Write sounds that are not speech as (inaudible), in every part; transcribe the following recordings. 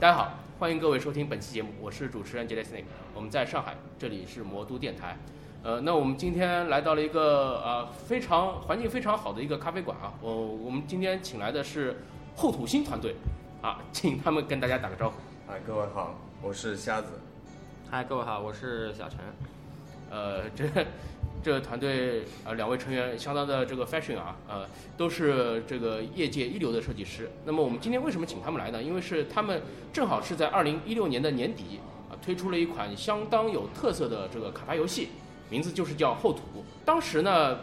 大家好，欢迎各位收听本期节目，我是主持人 J Snake，我们在上海，这里是魔都电台。呃，那我们今天来到了一个呃非常环境非常好的一个咖啡馆啊，我我们今天请来的是厚土星团队啊，请他们跟大家打个招呼。嗨，各位好，我是瞎子。嗨，各位好，我是小陈。呃，这这个团队呃两位成员相当的这个 fashion 啊，呃都是这个业界一流的设计师。那么我们今天为什么请他们来呢？因为是他们正好是在二零一六年的年底啊推出了一款相当有特色的这个卡牌游戏。名字就是叫厚土。当时呢，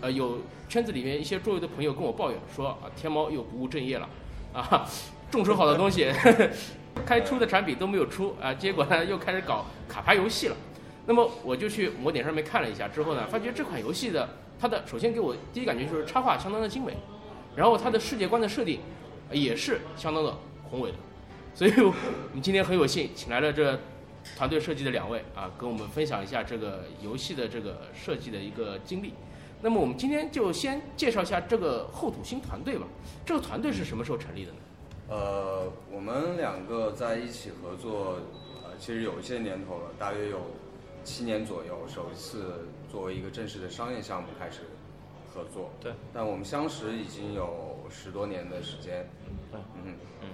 呃，有圈子里面一些周围的朋友跟我抱怨说啊，天猫又不务正业了，啊，众筹好的东西，(laughs) 开出的产品都没有出啊，结果呢又开始搞卡牌游戏了。那么我就去魔点上面看了一下之后呢，发觉这款游戏的它的首先给我第一感觉就是插画相当的精美，然后它的世界观的设定也是相当的宏伟的，所以我们今天很有幸请来了这。团队设计的两位啊，跟我们分享一下这个游戏的这个设计的一个经历。那么我们今天就先介绍一下这个厚土星团队吧。这个团队是什么时候成立的呢？呃，我们两个在一起合作，呃，其实有一些年头了，大约有七年左右，首次作为一个正式的商业项目开始合作。对。但我们相识已经有十多年的时间。对。嗯嗯。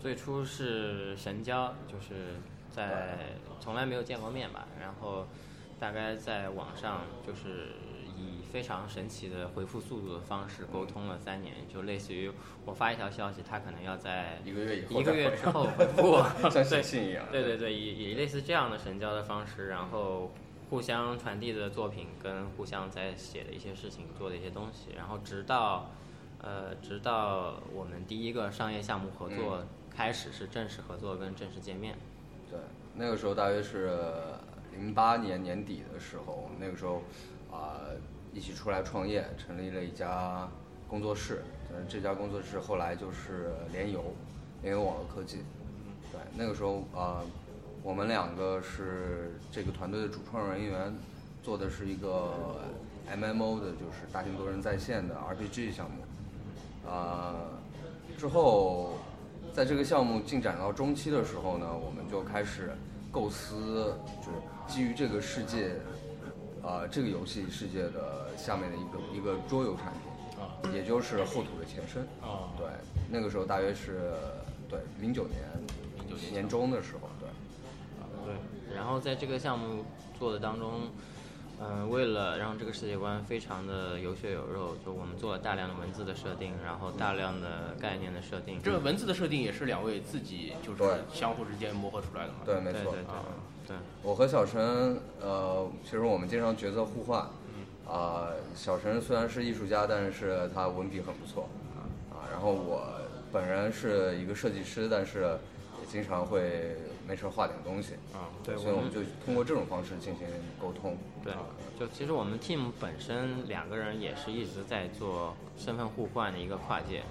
最初是神交，就是在从来没有见过面吧，然后大概在网上就是以非常神奇的回复速度的方式沟通了三年，就类似于我发一条消息，他可能要在一个月以后一个月之后回复我，(laughs) 像写信一样。对对对，以以类似这样的神交的方式，然后互相传递的作品跟互相在写的一些事情做的一些东西，然后直到呃直到我们第一个商业项目合作。开始是正式合作跟正式见面，对，那个时候大约是零八年年底的时候，那个时候啊一起出来创业，成立了一家工作室，嗯，这家工作室后来就是联游，联游网络科技，对，那个时候啊我们两个是这个团队的主创人员，做的是一个 MMO 的，就是大型多人在线的 RPG 项目，啊之后。在这个项目进展到中期的时候呢，我们就开始构思，就是基于这个世界，呃，这个游戏世界的下面的一个一个桌游产品，啊，也就是后土的前身，啊，对，那个时候大约是对零九年，零九年年中的时候，对，啊，对，然后在这个项目做的当中。嗯，为了让这个世界观非常的有血有肉，就我们做了大量的文字的设定，然后大量的概念的设定。这个文字的设定也是两位自己就是相互之间磨合出来的嘛？对，没错。对对对。我和小陈，呃，其实我们经常角色互换。啊，小陈虽然是艺术家，但是他文笔很不错。啊，然后我本人是一个设计师，但是也经常会。没事画点东西啊，对，所以我们就通过这种方式进行沟通。对，就其实我们 team 本身两个人也是一直在做身份互换的一个跨界。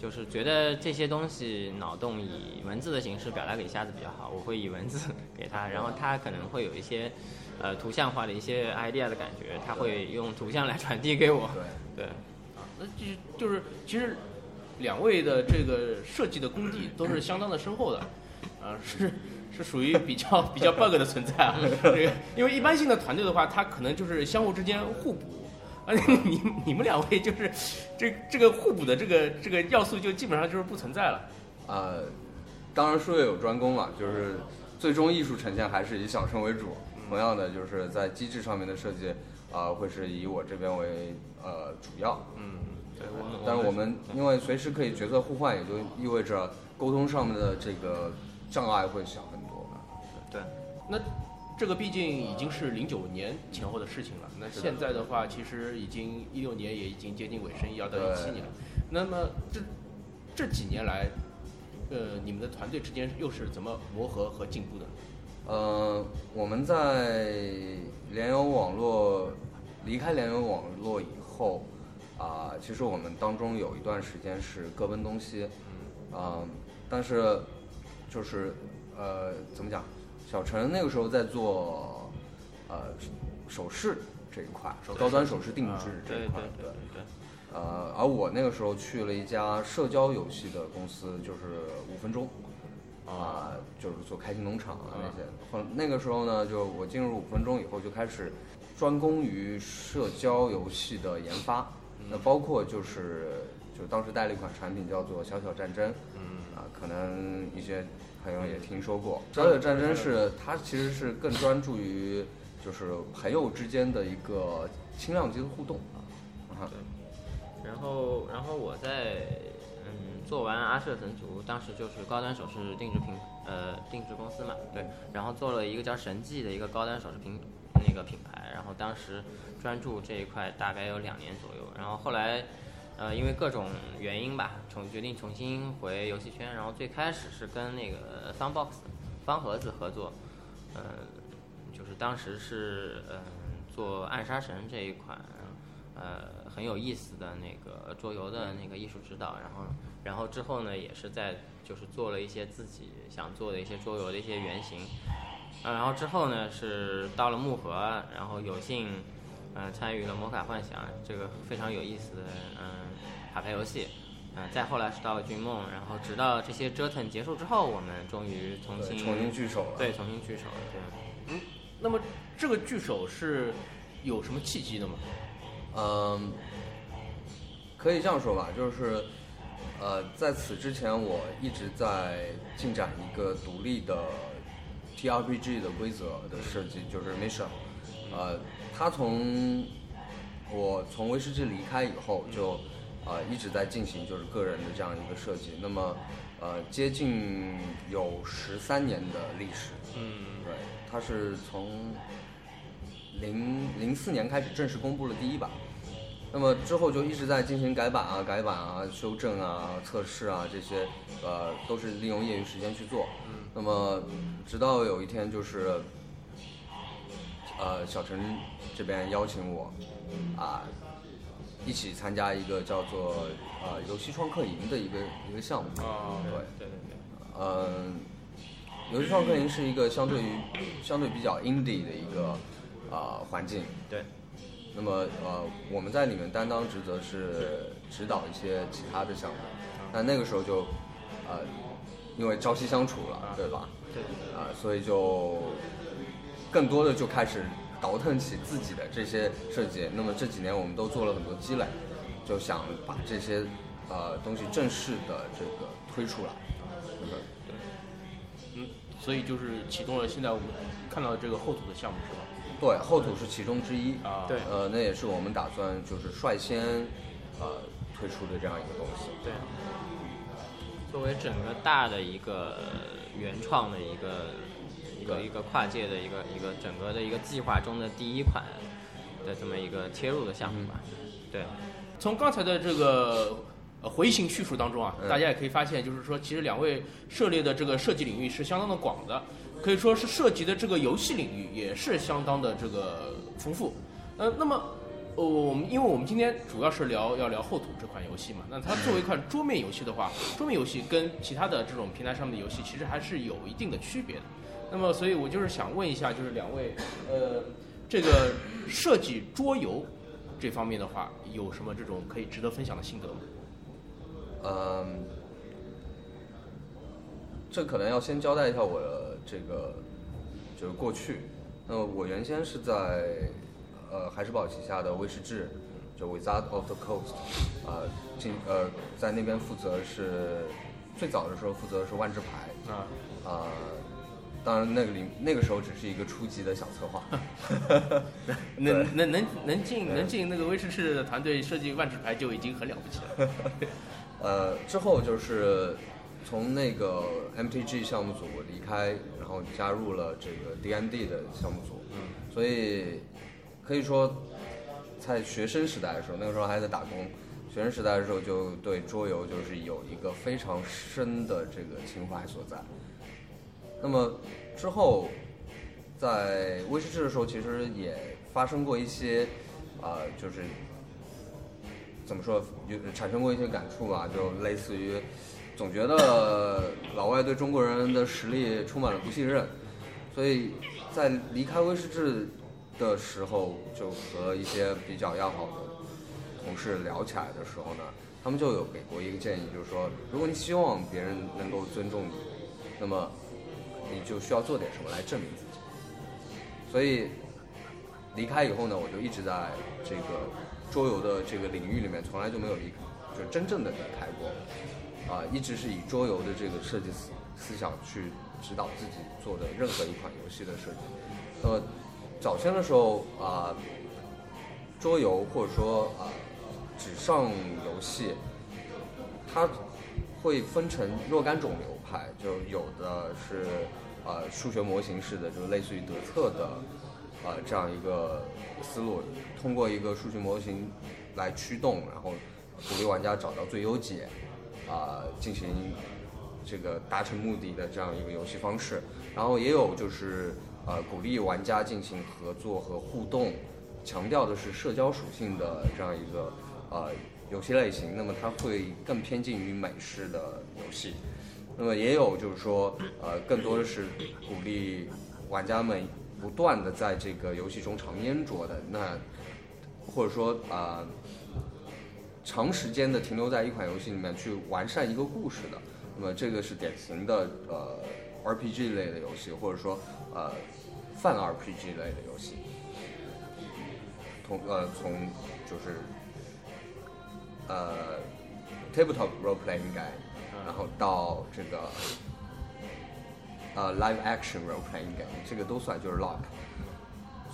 对，就是觉得这些东西脑洞以文字的形式表达给瞎子比较好，我会以文字 (laughs) 给他，然后他可能会有一些呃图像化的一些 idea 的感觉，他会用图像来传递给我。对，对，啊，那就是就是其实两位的这个设计的功底都是相当的深厚的。啊，是是属于比较比较 bug 的存在啊，这个因为一般性的团队的话，他可能就是相互之间互补，而且你你们两位就是这这个互补的这个这个要素就基本上就是不存在了。呃，当然术业有专攻嘛，就是最终艺术呈现还是以小生为主。同样的，就是在机制上面的设计啊，会是以我这边为呃主要。嗯，对。但是我们因为随时可以角色互换，也就意味着沟通上面的这个。障碍会小很多吧？对，那这个毕竟已经是零九年前后的事情了。那现在的话，其实已经一六年也已经接近尾声，要到一七年。那么这这几年来，呃，你们的团队之间又是怎么磨合和进步的？呃，我们在联游网络离开联游网络以后，啊，其实我们当中有一段时间是各奔东西，嗯，但是。就是，呃，怎么讲？小陈那个时候在做，呃，首饰这一块，高端首饰定制这一块，对对。呃，而我那个时候去了一家社交游戏的公司，就是五分钟，啊、就是做开心农场啊那些。后那个时候呢，就我进入五分钟以后，就开始专攻于社交游戏的研发，那包括就是就当时带了一款产品叫做《小小战争》，嗯。啊，可能一些朋友也听说过。小小战争是它其实是更专注于就是朋友之间的一个轻量级的互动啊。对。然后，然后我在嗯做完阿舍神族，当时就是高端首饰定制品呃定制公司嘛，对，然后做了一个叫神迹的一个高端首饰品那个品牌，然后当时专注这一块大概有两年左右，然后后来呃因为各种原因吧，重决定重新回游戏圈，然后最开始是跟那个 Funbox 方盒子合作，呃就是当时是嗯、做暗杀神这一款。呃很有意思的那个桌游的那个艺术指导，然后然后之后呢也是在就是做了一些自己想做的一些桌游的一些原型，呃然后之后呢是到了木盒，然后有幸呃参与了魔卡幻想这个非常有意思的嗯、卡牌游戏，嗯、再后来是到了君梦，然后直到这些折腾结束之后，我们终于重新重新聚首了。对重新聚首，对。那么这个聚首是有什么契机的吗？嗯，可以这样说吧，就是，呃，在此之前，我一直在进展一个独立的 TRPG 的规则的设计，就是 mission。呃，它从我从威士忌离开以后，就呃一直在进行就是个人的这样一个设计。那么，呃，接近有十三年的历史。嗯，对，它是从零零四年开始正式公布了第一版，那么之后就一直在进行改版啊、改版啊、修正啊、测试啊这些，呃，都是利用业余时间去做。那么直到有一天就是，呃，小陈这边邀请我，啊、一起参加一个叫做呃游戏创客营的一个一个项目。啊对。对对对。嗯，游戏创客营是一个相对于相对比较 indie 的一个呃环境。对。那么呃，我们在里面担当职责是指导一些其他的项目，但那个时候就呃，因为朝夕相处了，对吧？对啊、所以就更多的就开始倒腾起自己的这些设计。那么这几年我们都做了很多积累，就想把这些呃东西正式的这个推出来。嗯嗯，所以就是启动了现在我们看到的这个厚土的项目是吧？对，厚土是其中之一。啊，对呃，那也是我们打算就是率先呃推出的这样一个东西。对，作为整个大的一个原创的一个一个一个跨界的一个一个整个的一个计划中的第一款的这么一个切入的项目吧。对，从刚才的这个呃回形叙述当中啊，嗯大家也可以发现，就是说，其实两位涉猎的这个设计领域是相当的广的，可以说是涉及的这个游戏领域也是相当的这个丰富。呃，那么。呃，我们因为我们今天主要是聊要聊后土这款游戏嘛，那它作为一款桌面游戏的话，桌面游戏跟其他的这种平台上面的游戏其实还是有一定的区别的。那么，所以我就是想问一下，就是两位，呃，这个设计桌游这方面的话，有什么这种可以值得分享的心得吗？嗯，这可能要先交代一下我的这个就是过去。那我原先是在呃海事宝旗下的威士忌，就 Wizard of the Coast，呃进呃在那边负责是最早的时候负责的是万智牌，啊，呃，当然那个里那个时候只是一个初级的小策划。(laughs) (laughs) 能能能能进能进那个威士忌的团队设计万智牌就已经很了不起了。(laughs) 呃，之后就是从那个 MTG 项目组离开，然后加入了这个 DND 的项目组。嗯，所以可以说，在学生时代的时候，那个时候还在打工。学生时代的时候，就对桌游就是有一个非常深的这个情怀所在。那么之后，在威士忌的时候，其实也发生过一些，呃，就是怎么说，有产生过一些感触吧，就类似于总觉得老外对中国人的实力充满了不信任，所以在离开威士忌的时候，就和一些比较要好的同事聊起来的时候呢，他们就有给过一个建议，就是说，如果你希望别人能够尊重你，那么你就需要做点什么来证明自己。所以离开以后呢，我就一直在这个桌游的这个领域里面，从来就没有离开，就真正的离开过。啊，一直是以桌游的这个设计思思想去指导自己做的任何一款游戏的设计。那么早先的时候啊，桌游或者说啊纸上游戏，它会分成若干种流派，就有的是呃数学模型式的，就类似于德策的呃这样一个思路，通过一个数学模型来驱动，然后鼓励玩家找到最优解。啊，进行这个达成目的的这样一个游戏方式，然后也有就是呃鼓励玩家进行合作和互动，强调的是社交属性的这样一个呃游戏类型。那么它会更偏近于美式的游戏。那么也有就是说呃更多的是鼓励玩家们不断的在这个游戏中长烟着的那，或者说啊。长时间的停留在一款游戏里面去完善一个故事的，那么这个是典型的呃 RPG 类的游戏，或者说呃泛 RPG 类的游戏。从呃从就是呃 tabletop role playing game，然后到这个呃 live action role playing game，这个都算就是 lock。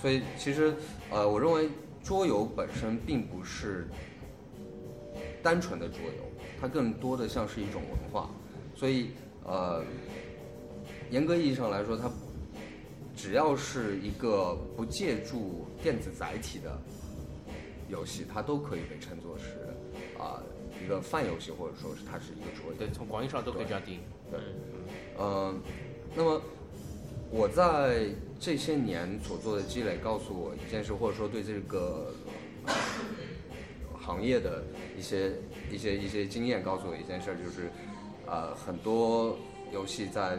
所以其实呃我认为桌游本身并不是。单纯的桌游，它更多的像是一种文化，所以呃，严格意义上来说，它只要是一个不借助电子载体的游戏，它都可以被称作是啊一个泛游戏，或者说是它是一个桌游。对，从广义上都可以这样定义。对，嗯，那么我在这些年所做的积累告诉我一件事，或者说对这个。行业的一些一些一些经验告诉我一件事，就是，呃，很多游戏在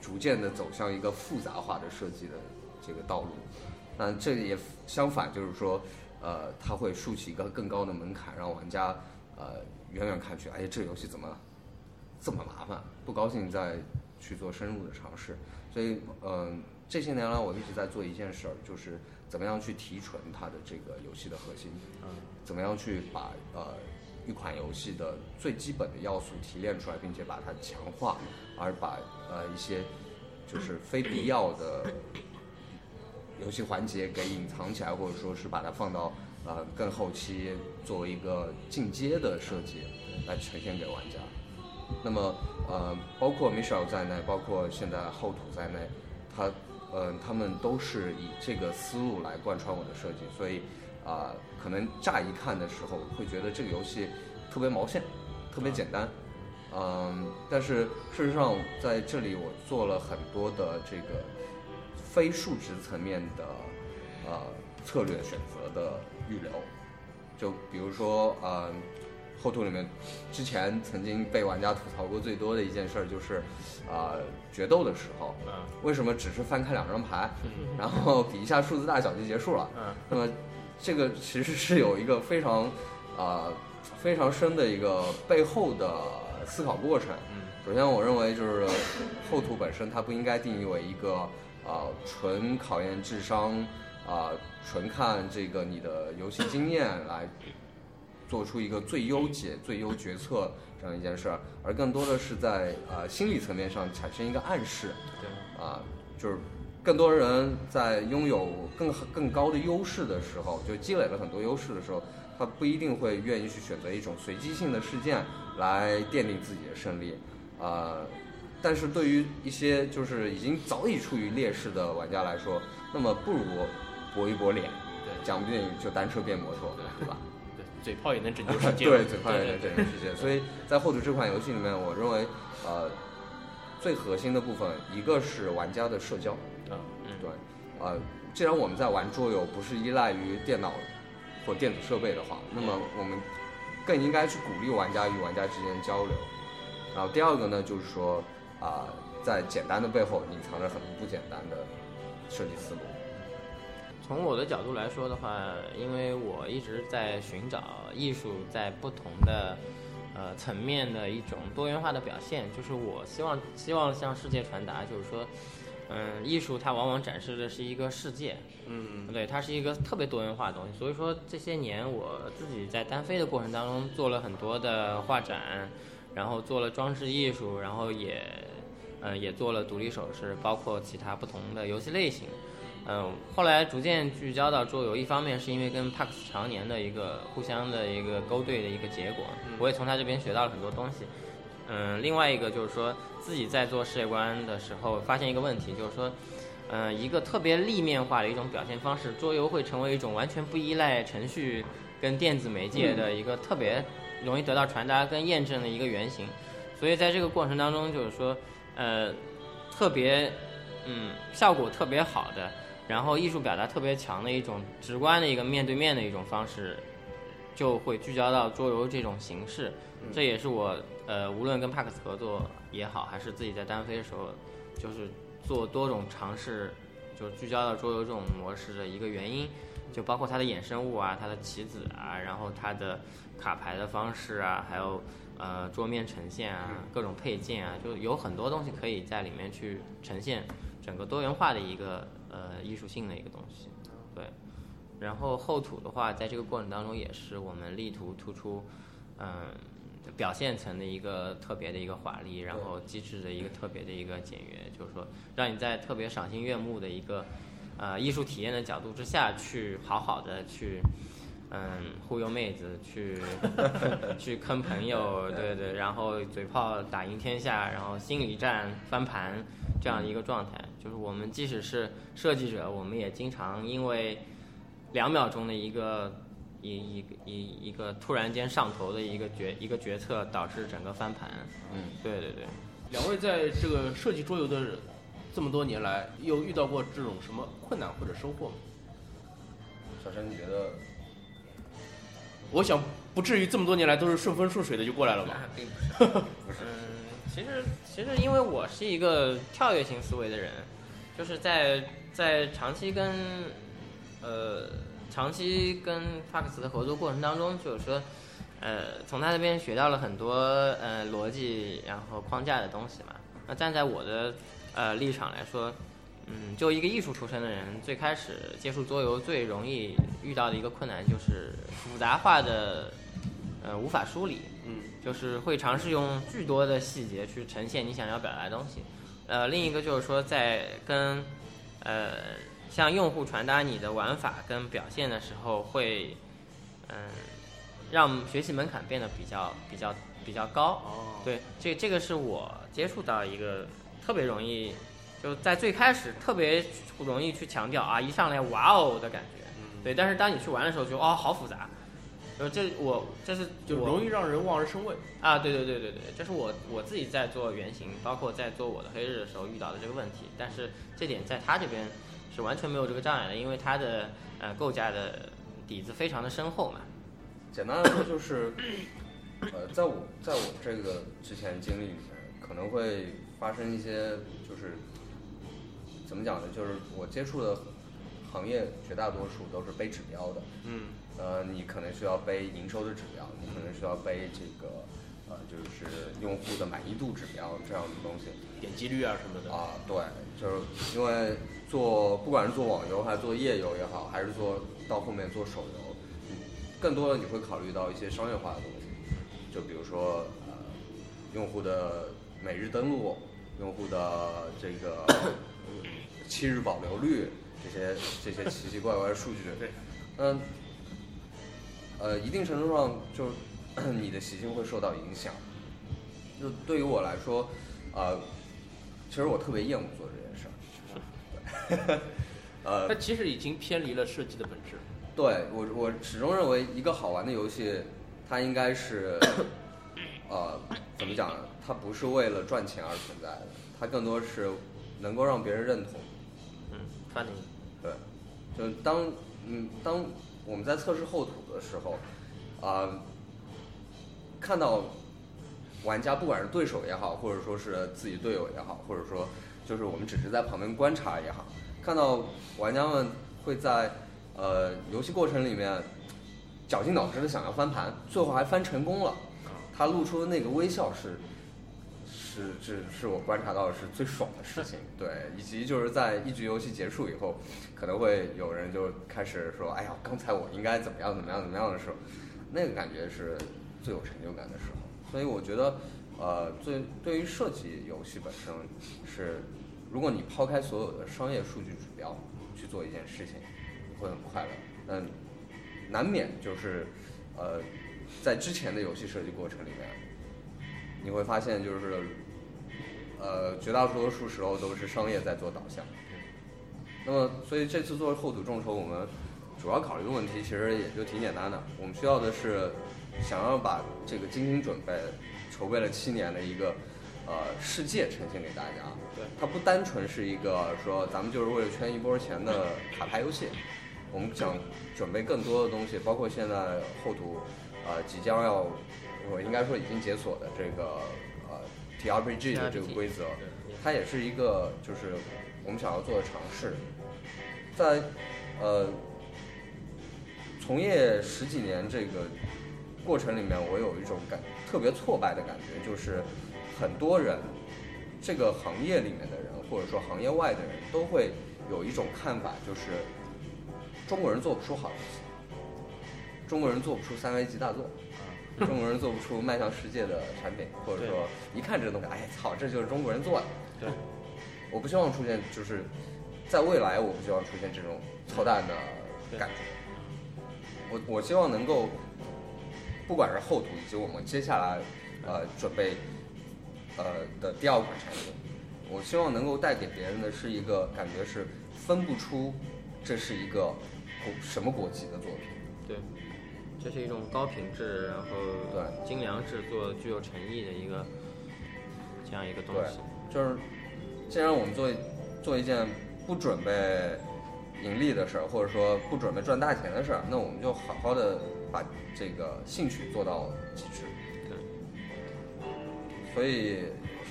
逐渐的走向一个复杂化的设计的这个道路。但这也相反，就是说，呃，它会竖起一个更高的门槛，让玩家呃远远看去，哎，这游戏怎么这么麻烦，不高兴在去做深入的尝试。所以，嗯，这些年来我一直在做一件事儿，就是怎么样去提纯它的这个游戏的核心。怎么样去把呃一款游戏的最基本的要素提炼出来，并且把它强化，而把呃一些就是非必要的游戏环节给隐藏起来，或者说是把它放到呃更后期作为一个进阶的设计来呈现给玩家。那么呃包括 Michelle 在内，包括现在后土在内，他呃他们都是以这个思路来贯穿我的设计，所以。啊，可能乍一看的时候会觉得这个游戏特别毛线，特别简单，嗯，但是事实上在这里我做了很多的这个非数值层面的呃策略选择的预留，就比如说呃后土里面之前曾经被玩家吐槽过最多的一件事就是啊决斗的时候，为什么只是翻开两张牌，然后比一下数字大小就结束了？那么这个其实是有一个非常，啊，非常深的一个背后的思考过程。首先，我认为就是后土本身它不应该定义为一个啊纯考验智商啊纯看这个你的游戏经验来做出一个最优解、最优决策这样一件事儿，而更多的是在呃心理层面上产生一个暗示。对，啊，就是。更多人在拥有更更高的优势的时候，就积累了很多优势的时候，他不一定会愿意去选择一种随机性的事件来奠定自己的胜利，啊，但是对于一些就是已经早已处于劣势的玩家来说，那么不如搏一搏脸，对，讲不定就单车变摩托，对吧？对，嘴炮也能拯救世界，对，嘴炮也能拯救世界。所以在后土这款游戏里面，我认为，呃，最核心的部分一个是玩家的社交。对，呃，既然我们在玩桌游，不是依赖于电脑或电子设备的话，那么我们更应该去鼓励玩家与玩家之间交流。然后第二个呢，就是说，啊，在简单的背后隐藏着很多不简单的设计思路。从我的角度来说的话，因为我一直在寻找艺术在不同的呃层面的一种多元化的表现，就是我希望希望向世界传达，就是说，嗯，艺术它往往展示的是一个世界，嗯对，它是一个特别多元化的东西。所以说这些年我自己在单飞的过程当中做了很多的画展，然后做了装饰艺术，然后也，呃，也做了独立首饰，包括其他不同的游戏类型。嗯，后来逐渐聚焦到桌游，一方面是因为跟 Pax 常年的一个互相的一个勾兑的一个结果，我也从他这边学到了很多东西。嗯，另外一个就是说自己在做世界观的时候，发现一个问题，就是说，嗯，一个特别立面化的一种表现方式，桌游会成为一种完全不依赖程序跟电子媒介的一个特别容易得到传达跟验证的一个原型。所以在这个过程当中，就是说，呃，特别，嗯，效果特别好的，然后艺术表达特别强的一种直观的一个面对面的一种方式，就会聚焦到桌游这种形式。这也是我呃，无论跟帕克斯合作也好，还是自己在单飞的时候，就是做多种尝试，就是聚焦到桌游这种模式的一个原因。就包括它的衍生物啊，它的棋子啊，然后它的卡牌的方式啊，还有呃桌面呈现啊，各种配件啊，就有很多东西可以在里面去呈现整个多元化的一个呃艺术性的一个东西。对，然后厚土的话，在这个过程当中也是我们力图突出，嗯。表现层的一个特别的一个华丽，然后机制的一个特别的一个简约，就是说让你在特别赏心悦目的一个呃艺术体验的角度之下去好好的去嗯忽悠妹子，去 (laughs) (laughs) 去坑朋友，对对，然后嘴炮打赢天下，然后心理战翻盘这样一个状态，就是我们即使是设计者，我们也经常因为两秒钟的一个。一一个一一个突然间上头的一个决一个决策，导致整个翻盘。嗯，对对对。两位在这个设计桌游的这么多年来，有遇到过这种什么困难或者收获吗？小陈，你觉得？我想不至于这么多年来都是顺风顺水的就过来了吧？并不是，不是。嗯，其实其实因为我是一个跳跃型思维的人，就是在在长期跟呃。长期跟 Fox 的合作过程当中，就是说，呃，从他那边学到了很多呃逻辑，然后框架的东西嘛。那站在我的呃立场来说，嗯，就一个艺术出身的人，最开始接触桌游最容易遇到的一个困难就是复杂化的呃无法梳理，嗯，就是会尝试用巨多的细节去呈现你想要表达的东西。呃，另一个就是说在跟呃。向用户传达你的玩法跟表现的时候，会，嗯，让学习门槛变得比较比较比较高。哦。对，这这个是我接触到一个特别容易，就在最开始特别容易去强调啊，一上来哇哦的感觉。嗯。对，但是当你去玩的时候，就哦好复杂。呃，这我这是就容易让人望而生畏。啊，对对对对对，这是我我自己在做原型，包括在做我的黑日的时候遇到的这个问题。但是这点在他这边。是完全没有这个障碍的，因为他的呃构架的底子非常的深厚嘛。简单来说就是，呃，在我在我这个之前经历里面，可能会发生一些就是怎么讲呢？就是我接触的行业绝大多数都是背指标的。嗯。呃，你可能需要背营收的指标，你可能需要背这个呃，就是用户的满意度指标这样的东西。点击率啊什么的。啊，对，就是因为。做不管是做网游还是做页游也好，还是做到后面做手游，更多的你会考虑到一些商业化的东西，就比如说呃用户的每日登录、用户的这个七日保留率这些这些奇奇怪怪的数据。对。嗯。呃，一定程度上就 (clears throat) 你的习性会受到影响。就对于我来说，呃，其实我特别厌恶做这件事儿。(laughs) 呃，它其实已经偏离了设计的本质。对我，我始终认为一个好玩的游戏，它应该是，呃，怎么讲呢？它不是为了赚钱而存在的，它更多是能够让别人认同。嗯，funny。对，就当嗯当我们在测试厚土的时候，啊，看到玩家不管是对手也好，或者说是自己队友也好，或者说。就是我们只是在旁边观察也好，看到玩家们会在呃游戏过程里面绞尽脑汁的想要翻盘，最后还翻成功了。他露出的那个微笑是是是是我观察到的是最爽的事情，对，以及就是在一局游戏结束以后，可能会有人就开始说，哎呀，刚才我应该怎么样怎么样怎么样的时候，那个感觉是最有成就感的时候。所以我觉得，呃，最对于设计游戏本身是，如果你抛开所有的商业数据指标去做一件事情，你会很快乐。嗯，难免就是，呃，在之前的游戏设计过程里面，你会发现就是，呃，绝大多数时候都是商业在做导向。那么，所以这次做厚土众筹，我们主要考虑的问题其实也就挺简单的，我们需要的是想要把这个精心准备、筹备了七年的一个呃世界呈现给大家。对，它不单纯是一个说咱们就是为了圈一波钱的卡牌游戏，我们想准备更多的东西，包括现在厚土呃即将要，我应该说已经解锁的这个呃 TRPG 的这个规则，它也是一个就是我们想要做的尝试，在呃从业十几年这个过程里面，我有一种感特别挫败的感觉，就是很多人这个行业里面的人，或者说行业外的人都会有一种看法，就是中国人做不出好游戏，中国人做不出三 A 级大作。中国人做不出迈向世界的产品，或者说一看这个东西，哎操，这就是中国人做的。对，我不希望出现，就是在未来，我不希望出现这种操蛋的感觉。我我希望能够，不管是厚土以及我们接下来呃准备呃的第二款产品，我希望能够带给别人的是一个感觉是分不出这是一个国什么国籍的作品。对，这是一种高品质，然后对精良制作、具有诚意的一个这样一个东西。，就是既然我们做做一件不准备盈利的事儿，或者说不准备赚大钱的事儿，那我们就好好的把这个兴趣做到极致。对，所以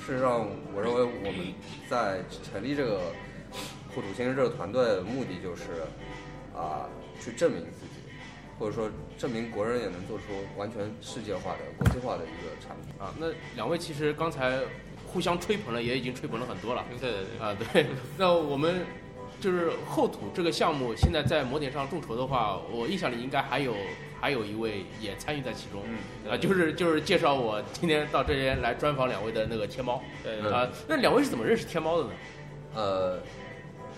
事实上，我认为我们在成立这个护土新生这个团队的目的就是啊、去证明或者说证明国人也能做出完全世界化的、国际化的一个产品。啊，那两位其实刚才互相吹捧了，也已经吹捧了很多了。对对对，啊，对，(laughs) 那我们就是厚土这个项目，现在在摩点上众筹的话，我印象里应该还有还有一位也参与在其中，嗯啊，就是就是介绍我今天到这边来专访两位的那个天猫，对嗯啊，那两位是怎么认识天猫的呢？呃，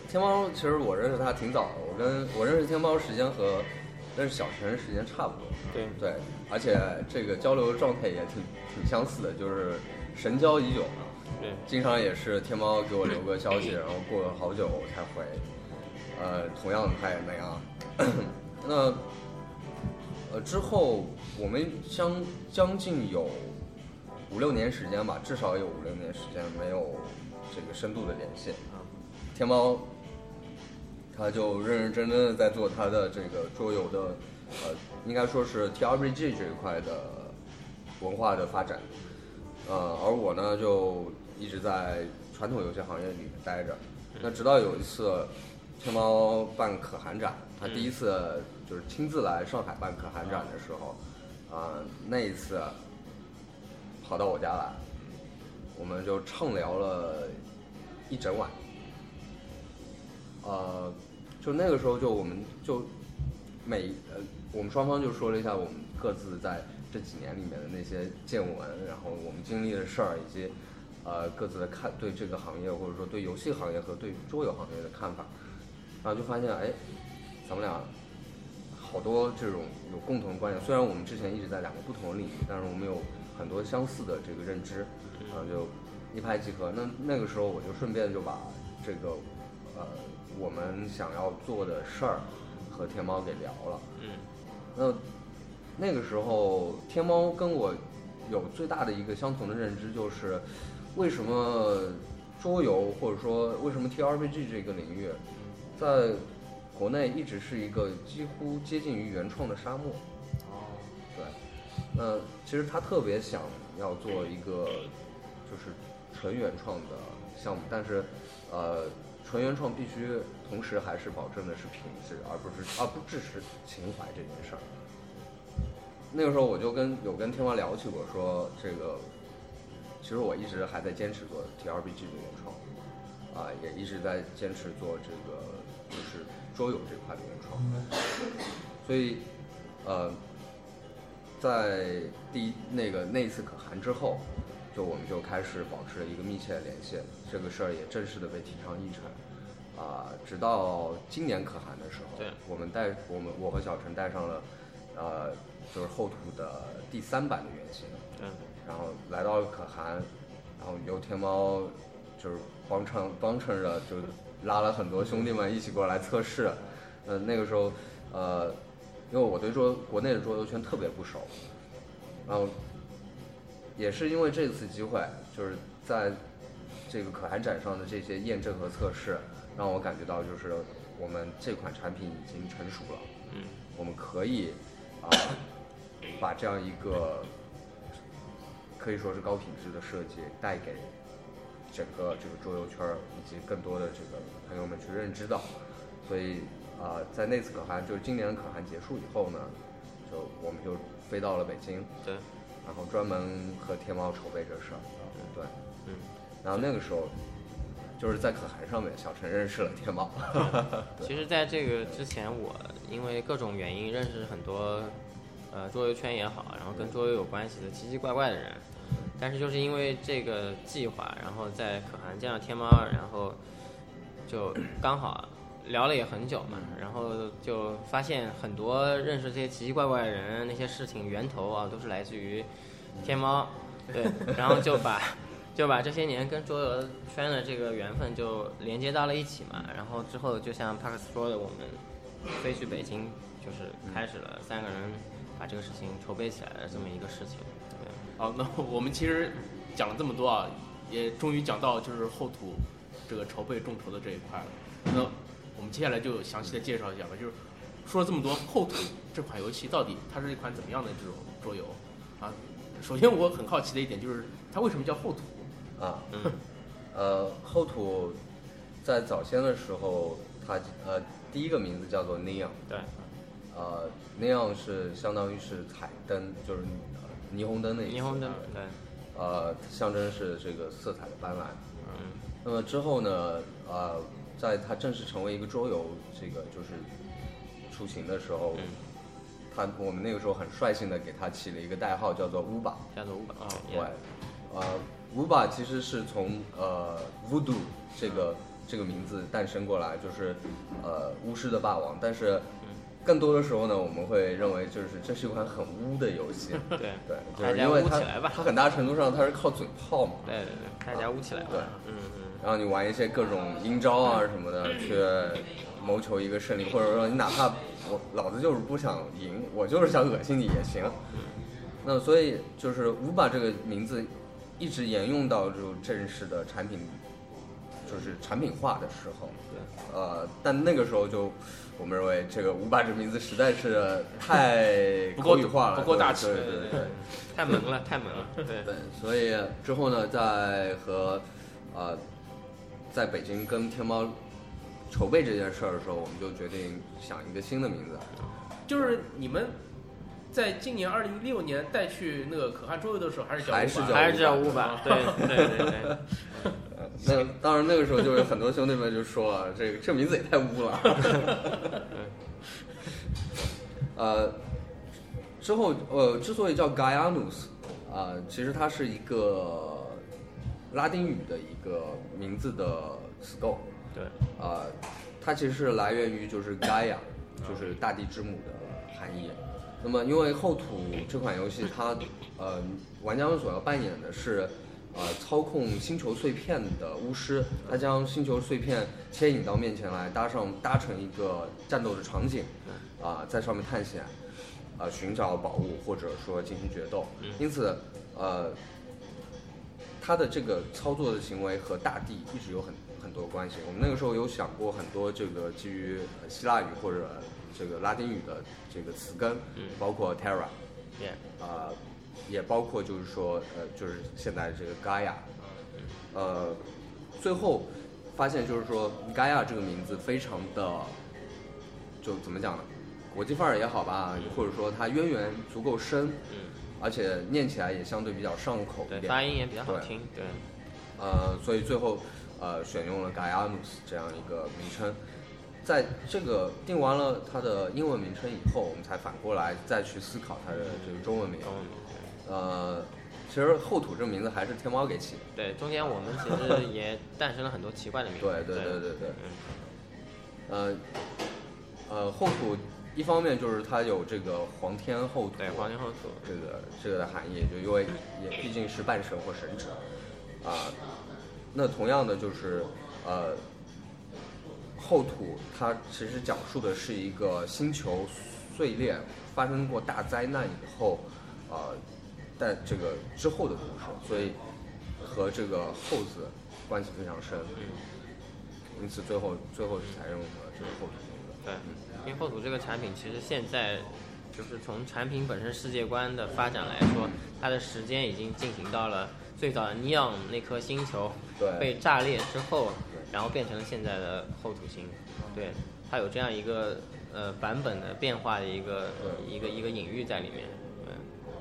天猫其实我认识他挺早的，我跟我认识天猫时间和认识小陈时间差不多。对对，而且这个交流状态也挺挺相似的，就是神交已久。对经常也是天猫给我留个消息，然后过了好久才回。呃，同样的他也那样。(clears throat) 那呃之后我们相将近有五六年时间吧，至少有五六年时间没有这个深度的联系。天猫他就认认真真的在做他的这个桌游的，呃，应该说是 TRPG 这一块的文化的发展。呃，而我呢就一直在传统游戏行业里面待着。那直到有一次，天猫办可汗展，他第一次就是亲自来上海办可汗展的时候，啊、那一次跑到我家来，我们就畅聊了一整晚。呃，就那个时候就我们就每呃我们双方就说了一下我们各自在这几年里面的那些见闻，然后我们经历的事儿，以及呃各自的看对这个行业或者说对游戏行业和对桌游行业的看法，然后就发现哎，咱们俩好多这种有共同的观点，虽然我们之前一直在两个不同的领域，但是我们有很多相似的这个认知，然后就一拍即合。那那个时候我就顺便就把这个我们想要做的事儿和天猫给聊了。嗯，那那个时候天猫跟我有最大的一个相同的认知就是，为什么桌游或者说为什么 TRPG 这个领域，在国内一直是一个几乎接近于原创的沙漠。哦，对，那其实他特别想要做一个就是纯原创的项目，但是呃，纯原创必须同时还是保证的是品质，而不是而不只是情怀这件事儿。那个时候我就跟有跟天王聊起过，说这个其实我一直还在坚持做 T R B G 的原创，啊，也一直在坚持做这个就是桌游这块的原创，所以呃，在第一那个那次可汗之后，就我们就开始保持了一个密切的联系，这个事儿也正式的被提上议程。啊，直到今年可汗的时候，对我们带我们我和小陈带上了，呃，就是后土的第三版的原型，嗯，然后来到了可汗，然后由天猫就是帮衬帮衬着，就拉了很多兄弟们一起过来测试。嗯、那个时候，呃，因为我对桌国内的桌游圈特别不熟，然后也是因为这次机会，就是在这个可汗展上的这些验证和测试，让我感觉到就是我们这款产品已经成熟了，嗯，我们可以啊、把这样一个可以说是高品质的设计带给整个这个桌游圈儿以及更多的这个朋友们去认知到，所以啊、在那次可汗就是今年的可汗结束以后呢，就我们就飞到了北京，对，然后专门和天猫筹备这事儿，对，嗯，然后那个时候就是在可汗上面，小陈认识了天猫，(laughs) 其实，在这个之前，我因为各种原因认识很多，呃，桌游圈也好，然后跟桌游有关系的奇奇怪怪的人，但是就是因为这个计划，然后在可汗见到天猫，然后就刚好聊了也很久嘛，然后就发现很多认识这些奇奇怪怪的人，那些事情源头啊，都是来自于天猫，对，然后就把 (laughs) 就把这些年跟桌游圈的这个缘分就连接到了一起嘛。然后之后就像帕克斯说的，我们飞去北京，就是开始了三个人把这个事情筹备起来的这么一个事情。对，好，那我们其实讲了这么多啊，也终于讲到就是后土这个筹备众筹的这一块了。那我们接下来就详细的介绍一下吧，就是说了这么多，后土这款游戏到底它是一款怎么样的这种桌游啊？首先我很好奇的一点就是它为什么叫后土？啊，(laughs) 嗯，呃，后土在早先的时候，它呃第一个名字叫做 Neon，对，呃，Neon 是相当于是彩灯，就是呃霓虹灯的意思，霓虹灯，对，呃，象征是这个色彩的斑斓。嗯，那么之后呢，呃，在他正式成为一个桌游这个就是雏形的时候，嗯它我们那个时候很率性的给他起了一个代号，叫做乌巴。叫做乌巴啊，对，呃，乌巴其实是从呃 voodoo 这个这个名字诞生过来，就是呃巫师的霸王。但是更多的时候呢，我们会认为就是这是一款很污的游戏。(laughs) 对，对，就是因为它它很大程度上它是靠嘴炮嘛。对对对，大家污起来吧。对嗯嗯，然后你玩一些各种阴招啊什么的，去谋求一个胜利，或者说你哪怕我老子就是不想赢，我就是想恶心你也行。那所以就是五把这个名字一直沿用到就正式的产品，就是产品化的时候。对，呃，但那个时候就我们认为这个乌巴这个名字实在是太不够口语化了，不够大气对对对对。太萌了，太萌了。对 (laughs) 对，所以之后呢，在和呃，在北京跟天猫筹备这件事儿的时候，我们就决定想一个新的名字。就是你们在今年二零一六年带去那个可汗周游的时候，还是叫还是叫还是叫五百，对对对对。呃 (laughs) 那当然那个时候就有很多兄弟们就说啊，(laughs) 这个这名字也太污了。(laughs) 呃，之后呃，之所以叫 Gaianus，啊、其实它是一个拉丁语的一个名字的词构。对，啊，它其实是来源于就是 Gaia，就是大地之母的含义。那么，因为后土这款游戏它，呃，玩家们所要扮演的是，呃，操控星球碎片的巫师，他将星球碎片牵引到面前来，搭上搭成一个战斗的场景，啊、在上面探险，啊、寻找宝物或者说进行决斗。因此，呃，他的这个操作的行为和大地一直有很很多关系。我们那个时候有想过很多这个基于呃希腊语或者这个拉丁语的这个词根，包括 Terra，Yeah，啊、也包括就是说呃，就是现在这个 Gaia，呃，最后发现就是说 Gaia 这个名字非常的，就怎么讲呢？国际范儿也好吧，或者说它渊源足够深，嗯，而且念起来也相对比较上口，一点。发音也比较好对。听，对，呃，所以最后呃选用了 Gaianus 这样一个名称。在这个定完了它的英文名称以后，我们才反过来再去思考它的这个中文名。呃，其实后土这个名字还是天猫给起的。对，中间我们其实也诞生了很多奇怪的名字，对对对对。对嗯，呃，呃，后土一方面就是它有这个皇天后土，对，皇天后土，这个这个的含义，就因为也毕竟是半神或神职。啊、那同样的就是呃，后土它其实讲述的是一个星球碎裂发生过大灾难以后，呃，在这个之后的故事，所以和这个后字关系非常深，因此最后最后采用了这个后土。对，因为后土这个产品其实现在就是从产品本身世界观的发展来说，它的时间已经进行到了最早的尼昂那颗星球对被炸裂之后，然后变成了现在的后土星。对，它有这样一个呃版本的变化的一个一个一个隐喻在里面。对，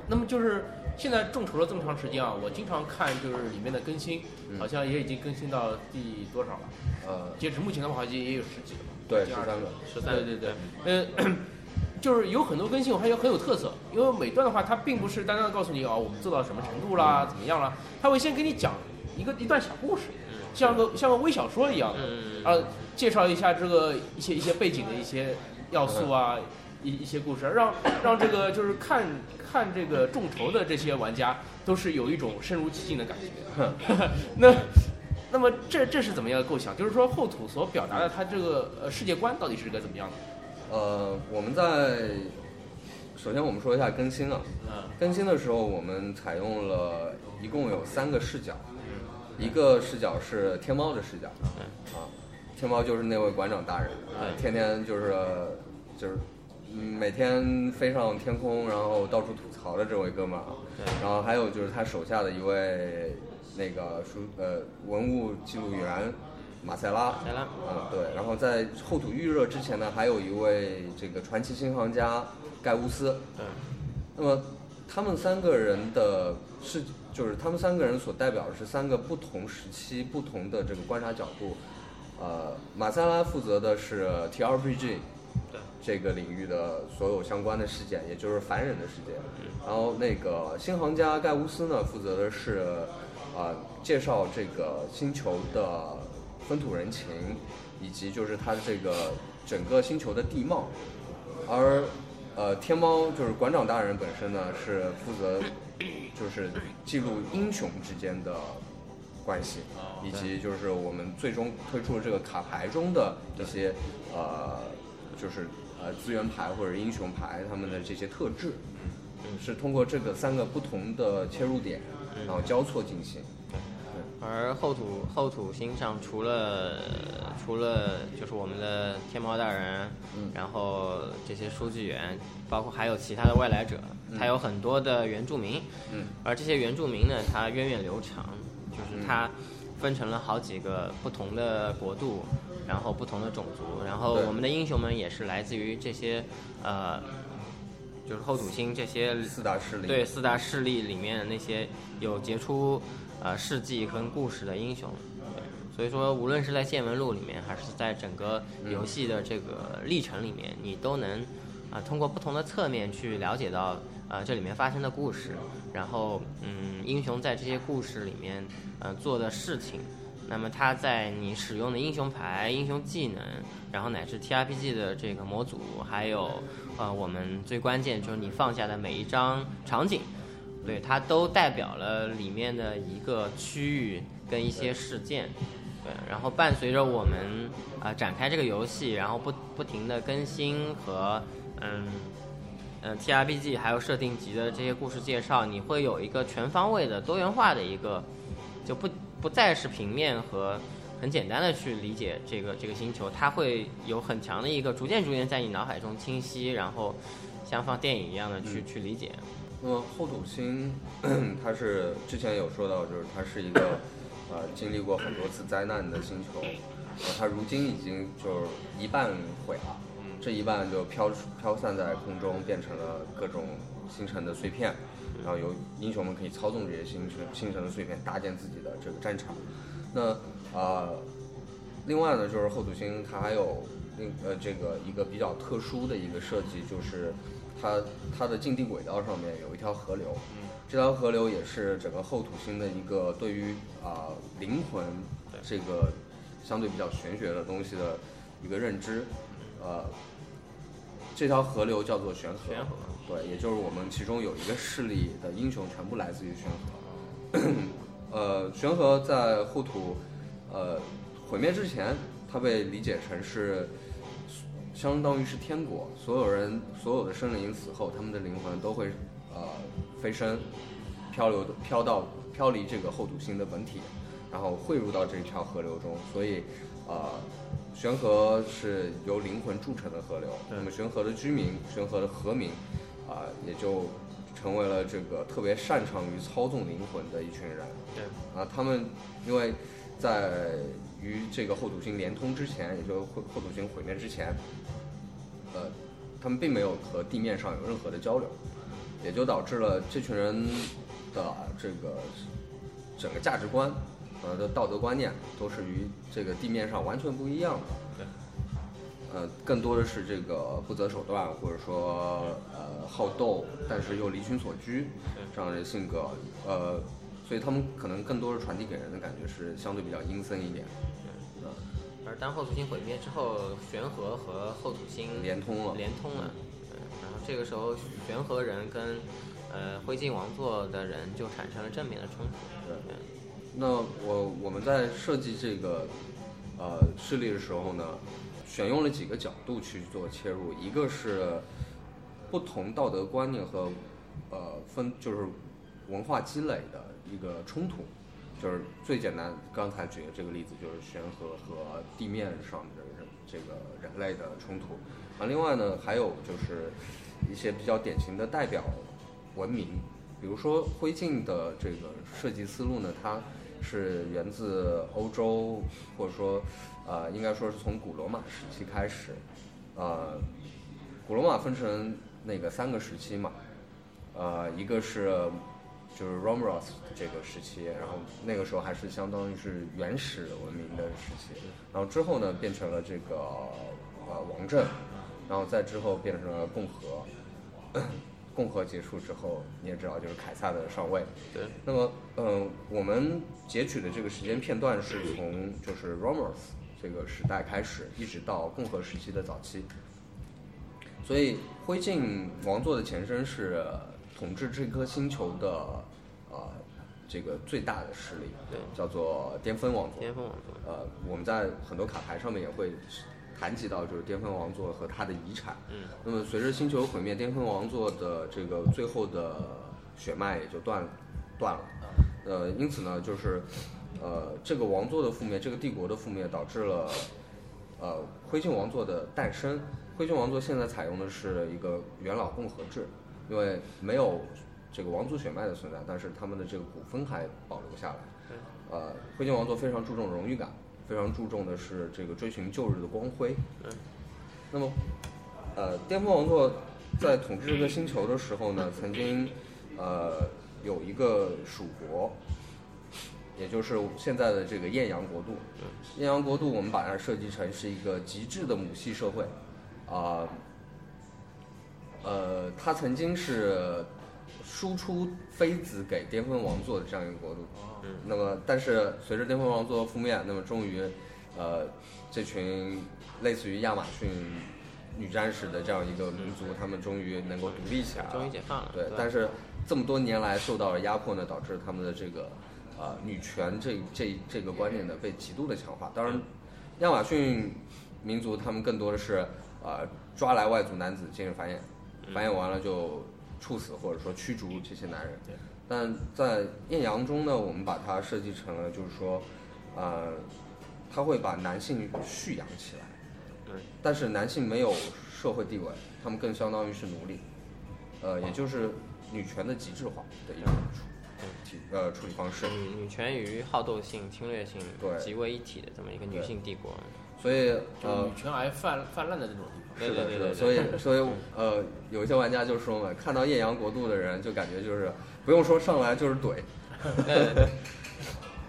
那么就是现在众筹了这么长时间啊，我经常看就是里面的更新，嗯好像也已经更新到第多少了？呃，截止目前的话，好像也有十几个吧。对，十三个。十三对对对，呃，(clears throat) 就是有很多更新，我还有很有特色。因为每段的话，它并不是单单的告诉你哦，我们做到什么程度啦，怎么样啦，它会先给你讲一个一段小故事，像个像个微小说一样的，嗯，啊，介绍一下这个一些一些背景的一些要素啊，一一些故事，让让这个就是看看这个众筹的这些玩家都是有一种身如其境的感觉。(laughs) 那那么这这是怎么样的构想？就是说后土所表达的他这个呃世界观到底是个怎么样的？呃，我们在首先我们说一下更新啊，嗯更新的时候我们采用了一共有三个视角，一个视角是天猫的视角，啊，天猫就是那位馆长大人，啊，天天就是就是嗯每天飞上天空，然后到处吐槽的这位哥们儿啊，然后还有就是他手下的一位那个书呃文物记录员马塞拉，嗯，对。然后在后土预热之前呢，还有一位这个传奇新行家盖乌斯。对，那么他们三个人的是，就是他们三个人所代表的是三个不同时期、不同的这个观察角度。呃，马塞拉负责的是 TRPG 对这个领域的所有相关的事件，也就是凡人的事件。然后那个新行家盖乌斯呢，负责的是呃介绍这个星球的风土人情，以及就是它的这个整个星球的地貌。而呃天猫就是馆长大人本身呢，是负责就是记录英雄之间的关系，以及就是我们最终推出的这个卡牌中的一些呃，就是呃资源牌或者英雄牌他们的这些特质，是通过这个三个不同的切入点，然后交错进行。而后土后土星上除了除了就是我们的天猫大人，嗯然后这些书记员，包括还有其他的外来者，他有很多的原住民，嗯，而这些原住民呢，它源远流长，就是它分成了好几个不同的国度，然后不同的种族，然后我们的英雄们也是来自于这些呃，就是后土星这些四大势力对四大势力里面那些有杰出呃事迹跟故事的英雄。对所以说，无论是在见闻录里面，还是在整个游戏的这个历程里面，你都能啊、通过不同的侧面去了解到呃这里面发生的故事，然后嗯英雄在这些故事里面呃做的事情，那么他在你使用的英雄牌、英雄技能，然后乃至 TRPG 的这个模组，还有呃我们最关键就是你放下的每一张场景，对它都代表了里面的一个区域跟一些事件。对，然后伴随着我们啊、展开这个游戏，然后不不停的更新和嗯嗯 TRPG 还有设定集的这些故事介绍，你会有一个全方位的多元化的一个，就不不再是平面和很简单的去理解这个这个星球，它会有很强的一个逐渐逐渐在你脑海中清晰，然后像放电影一样的去、去理解。那么后土星，(clears throat) 它是之前有说到，就是它是一个呃，经历过很多次灾难的星球，呃，它如今已经就是一半毁了，这一半就飘飘散在空中，变成了各种星辰的碎片，然后由英雄们可以操纵这些星辰星辰的碎片，搭建自己的这个战场。那呃，另外呢，就是后土星它还有另呃这个一个比较特殊的一个设计，就是它它的近地轨道上面有一条河流，这条河流也是整个后土星的一个对于啊、灵魂这个相对比较玄学的东西的一个认知，呃，这条河流叫做玄河，玄河。对，也就是我们其中有一个势力的英雄全部来自于玄河。(clears throat) 呃，玄河在后土呃毁灭之前，它被理解成是相当于是天国，所有人所有的生灵死后，他们的灵魂都会呃飞升，漂流飘到飘离这个后土星的本体，然后汇入到这条河流中，所以呃玄河是由灵魂铸成的河流。那么玄河的居民，玄河的河民啊、也就成为了这个特别擅长于操纵灵魂的一群人。对，啊，他们因为在与这个后土星连通之前，也就是后后土星毁灭之前，呃，他们并没有和地面上有任何的交流，也就导致了这群人的这个整个价值观，呃的道德观念都是与这个地面上完全不一样的。对。呃，更多的是这个不择手段，或者说呃好斗，但是又离群所居这样的性格，呃，所以他们可能更多的传递给人的感觉是相对比较阴森一点，而当后土星毁灭之后，玄和和后土星连通了。连通了，对，然后这个时候玄和人跟呃灰烬王座的人就产生了正面的冲突。对那我我们在设计这个呃势力的时候呢，选用了几个角度去做切入，一个是不同道德观念和呃分就是文化积累的一个冲突，就是最简单，刚才举的这个例子就是玄河和地面上的人这个人类的冲突。啊，另外呢，还有就是一些比较典型的代表文明，比如说灰烬的这个设计思路呢，它是源自欧洲，或者说呃，应该说是从古罗马时期开始，呃，古罗马分成那个三个时期嘛，呃，一个是就是 Romanos 这个时期，然后那个时候还是相当于是原始文明的时期，然后之后呢变成了这个呃王政，然后再之后变成了共和，(clears throat) 共和结束之后，你也知道就是凯撒的上位。对。那么，嗯、我们截取的这个时间片段是从就是 Romulus 这个时代开始，一直到共和时期的早期。所以，灰烬王座的前身是统治这颗星球的呃这个最大的势力，对叫做巅峰王座。巅峰王座，呃，我们在很多卡牌上面也会谈及到，就是巅峰王座和他的遗产。嗯，那么随着星球毁灭，巅峰王座的这个最后的血脉也就断断了。呃，因此呢，就是呃这个王座的覆灭，这个帝国的覆灭，导致了呃灰烬王座的诞生。灰烬王座现在采用的是一个元老共和制，因为没有这个王族血脉的存在，但是他们的这个古风还保留下来。呃，灰烬王座非常注重荣誉感，非常注重的是这个追寻旧日的光辉。嗯那么，呃，巅峰王座在统治这个星球的时候呢，曾经呃有一个属国，也就是现在的这个艳阳国度。艳阳国度我们把它设计成是一个极致的母系社会，啊、呃，它曾经是输出妃子给巅峰王座的这样一个国度。嗯那么，但是随着巅峰王座覆灭，那么终于，呃，这群类似于亚马逊女战士的这样一个民族，他们终于能够独立起来了。终于解放了。对，吧但是这么多年来受到了压迫呢，导致他们的这个呃女权这这这个观念呢被极度的强化。当然，亚马逊民族他们更多的是呃抓来外族男子进行繁衍，繁衍完了就处死或者说驱逐这些男人。但在艳阳中呢，我们把它设计成了就是说，呃，它会把男性蓄养起来。对但是男性没有社会地位，他们更相当于是奴隶，呃，也就是女权的极致化的一种处体呃处理方式。女女权与好斗性、侵略性对集为一体的这么一个女性帝国。所以就呃女权癌泛泛滥的这种。是的，是的，所以所以呃，有一些玩家就说嘛，看到艳阳国度的人就感觉就是不用说上来就是怼。对对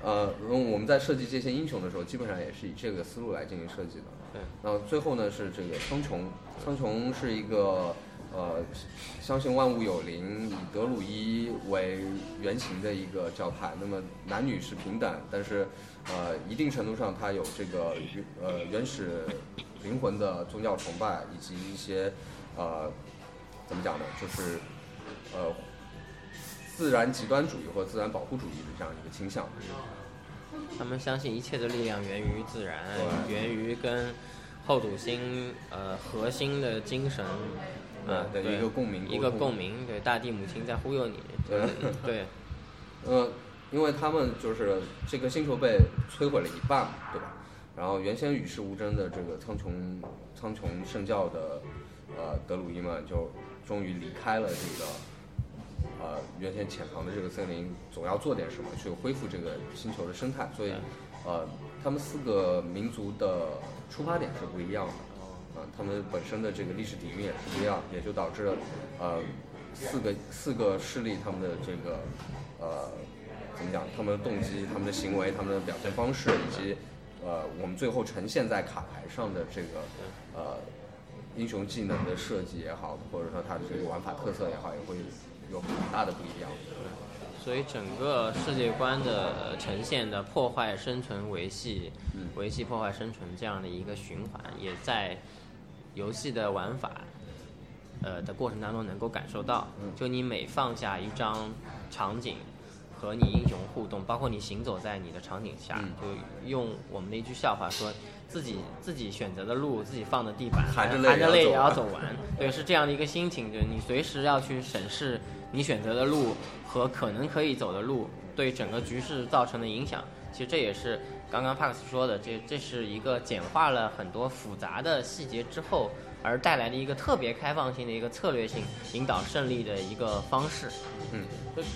呃，我们在设计这些英雄的时候，基本上也是以这个思路来进行设计的。对。然后最后呢是这个苍穹，苍穹是一个呃相信万物有灵，以德鲁伊为原型的一个教派。那么男女是平等，但是呃一定程度上它有这个原呃原始灵魂的宗教崇拜，以及一些呃怎么讲呢，就是呃自然极端主义或自然保护主义的这样一个倾向。他们相信一切的力量源于自然，源于跟后土星呃核心的精神，啊、对对。一个共鸣一个共鸣，对，大地母亲在忽悠你，对。(laughs) 对，(laughs) 呃，因为他们就是这个星球被摧毁了一半，对吧？然后原先与世无争的这个苍穹苍穹圣教的呃德鲁伊们就终于离开了这个呃原先潜藏的这个森林，总要做点什么去恢复这个星球的生态，所以呃他们四个民族的出发点是不一样的。啊，他们本身的这个历史底蕴也是不一样，也就导致了，呃，四个四个势力他们的这个，呃，怎么讲？他们的动机、他们的行为、他们的表现方式，以及呃，我们最后呈现在卡牌上的这个，呃，英雄技能的设计也好，或者说它的这个玩法特色也好，也会有很大的不一样。所以整个世界观的呃呈现的破坏、生存、维系、嗯维系、破坏、生存这样的一个循环，也在游戏的玩法呃的过程当中能够感受到。就你每放下一张场景和你英雄互动，包括你行走在你的场景下，嗯就用我们的一句笑话说。自己自己选择的路，自己放的地板，含着泪含着泪也要走走完。(laughs) 对，是这样的一个心情，就是你随时要去审视你选择的路和可能可以走的路对整个局势造成的影响。其实这也是刚刚帕克斯说的，这这是一个简化了很多复杂的细节之后而带来的一个特别开放性的一个策略性引导胜利的一个方式。嗯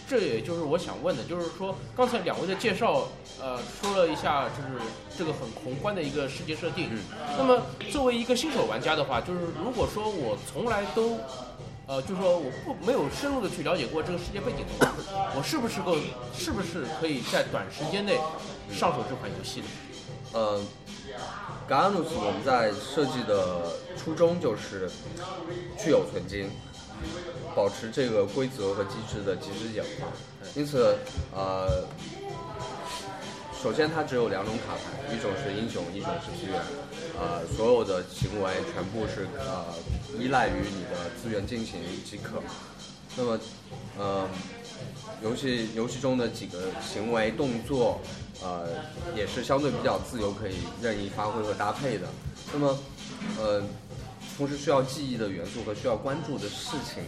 这也就是我想问的，就是说刚才两位的介绍，呃，说了一下就是这个很宏观的一个世界设定。嗯那么作为一个新手玩家的话，就是如果说我从来都，呃，就是说我不没有深入的去了解过这个世界背景的话，我是不是够，是不是可以在短时间内上手这款游戏呢？呃 g a n u s 我们在设计的初衷就是去有存精，保持这个规则和机制的极致简化。因此，呃，首先它只有两种卡牌，一种是英雄，一种是资源。呃，所有的行为全部是呃依赖于你的资源进行即可。那么，呃，游戏游戏中的几个行为动作，呃，也是相对比较自由，可以任意发挥和搭配的。那么，呃，同时需要记忆的元素和需要关注的事情，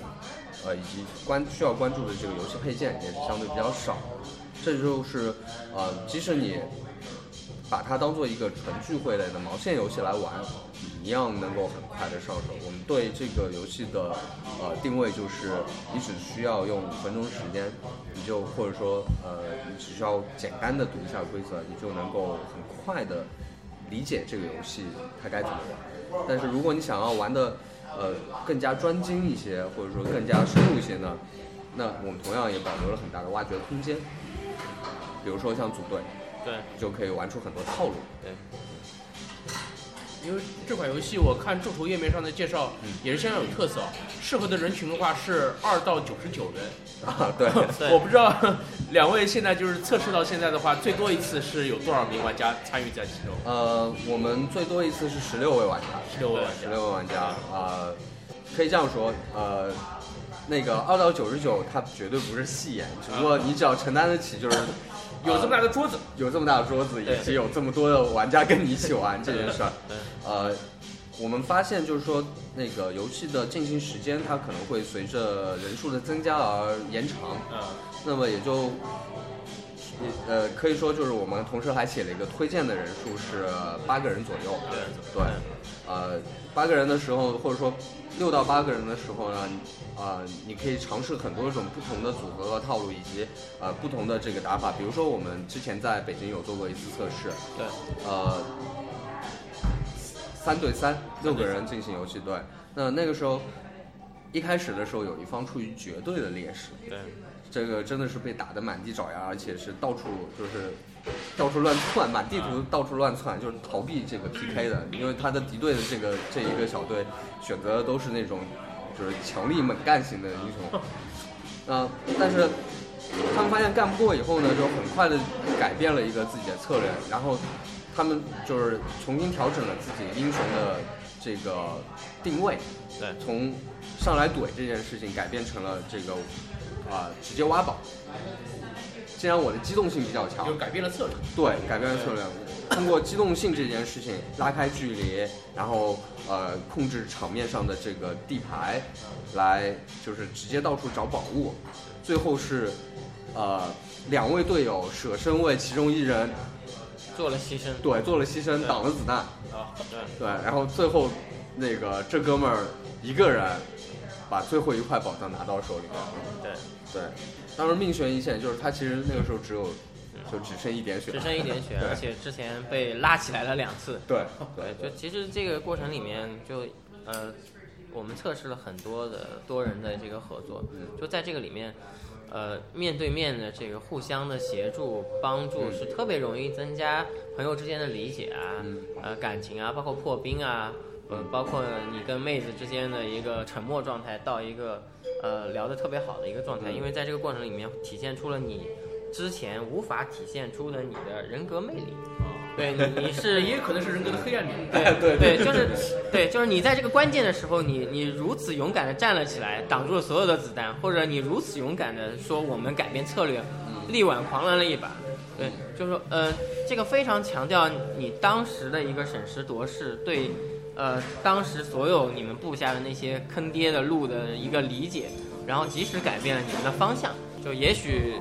呃，以及关需要关注的这个游戏配件也是相对比较少。这就是，呃，即使你把它当做一个纯聚会类的毛线游戏来玩，一样能够很快的上手。我们对这个游戏的呃定位就是，你只需要用五分钟时间，你就或者说呃，你只需要简单的读一下规则，你就能够很快的理解这个游戏它该怎么玩。但是如果你想要玩的呃更加专精一些，或者说更加深入一些呢，那我们同样也保留了很大的挖掘空间。比如说像组队，对就可以玩出很多套路。对，因为这款游戏我看众筹页面上的介绍也是相当有特色，适合的人群的话是二到九十九人。啊，对，对我不知道两位现在就是测试到现在的话，最多一次是有多少名玩家参与在其中？呃，我们最多一次是十六位玩家，十六位玩家。十六位玩家，呃，可以这样说，呃，那个二到九十九，它绝对不是戏言，只不过你只要承担得起，就是有这么大的桌子，有这么大的桌子，以及有这么多的玩家跟你一起玩这件事儿。(laughs) 呃，我们发现就是说，那个游戏的进行时间它可能会随着人数的增加而延长，嗯，那么也就也呃，可以说就是我们同时还写了一个推荐的人数是八个人左右。对对，呃，八个人的时候，或者说六到八个人的时候呢，呃，你可以尝试很多种不同的组合和套路，以及呃不同的这个打法。比如说我们之前在北京有做过一次测试，对，呃，三对三，六个人进行游戏。对，那那个时候一开始的时候，有一方处于绝对的劣势。对，这个真的是被打得满地找牙，而且是到处就是到处乱窜，满地图到处乱窜，就是逃避这个 PK 的。因为他的敌对的这个这一个小队选择的都是那种就是强力猛干型的英雄，啊、但是他们发现干不过以后呢，就很快的改变了一个自己的策略，然后他们就是重新调整了自己英雄的这个定位，对从上来怼这件事情改变成了这个啊、直接挖宝。既然我的机动性比较强就，改变了策略。对，改变了策略，通过机动性这件事情拉开距离，然后呃控制场面上的这个地牌，来就是直接到处找宝物，最后是呃两位队友舍身为其中一人，做了牺牲。对，做了牺牲，挡了子弹，啊，对对，然后最后那个这哥们儿一个人把最后一块宝藏拿到手里面，对，对，当时命悬一线，就是他其实那个时候只有就只剩一点血只，剩一点血，(laughs) 而且之前被拉起来了两次。(laughs) 对对，就其实这个过程里面就，呃，我们测试了很多的多人的这个合作，就在这个里面，呃，面对面的这个互相的协助帮助是特别容易增加朋友之间的理解啊，嗯呃，感情啊，包括破冰啊，呃，包括你跟妹子之间的一个沉默状态到一个呃聊得特别好的一个状态，嗯因为在这个过程里面体现出了你之前无法体现出的你的人格魅力。对你，你是 (laughs) 也可能是人格的黑暗面。对对对，就是对，就是你在这个关键的时候，你你如此勇敢的站了起来，挡住了所有的子弹，或者你如此勇敢的说我们改变策略，力挽狂澜了一把。对，就是说，呃，这个非常强调你当时的一个审时度势，对，呃，当时所有你们布下的那些坑爹的路的一个理解，然后及时改变了你们的方向。就也许，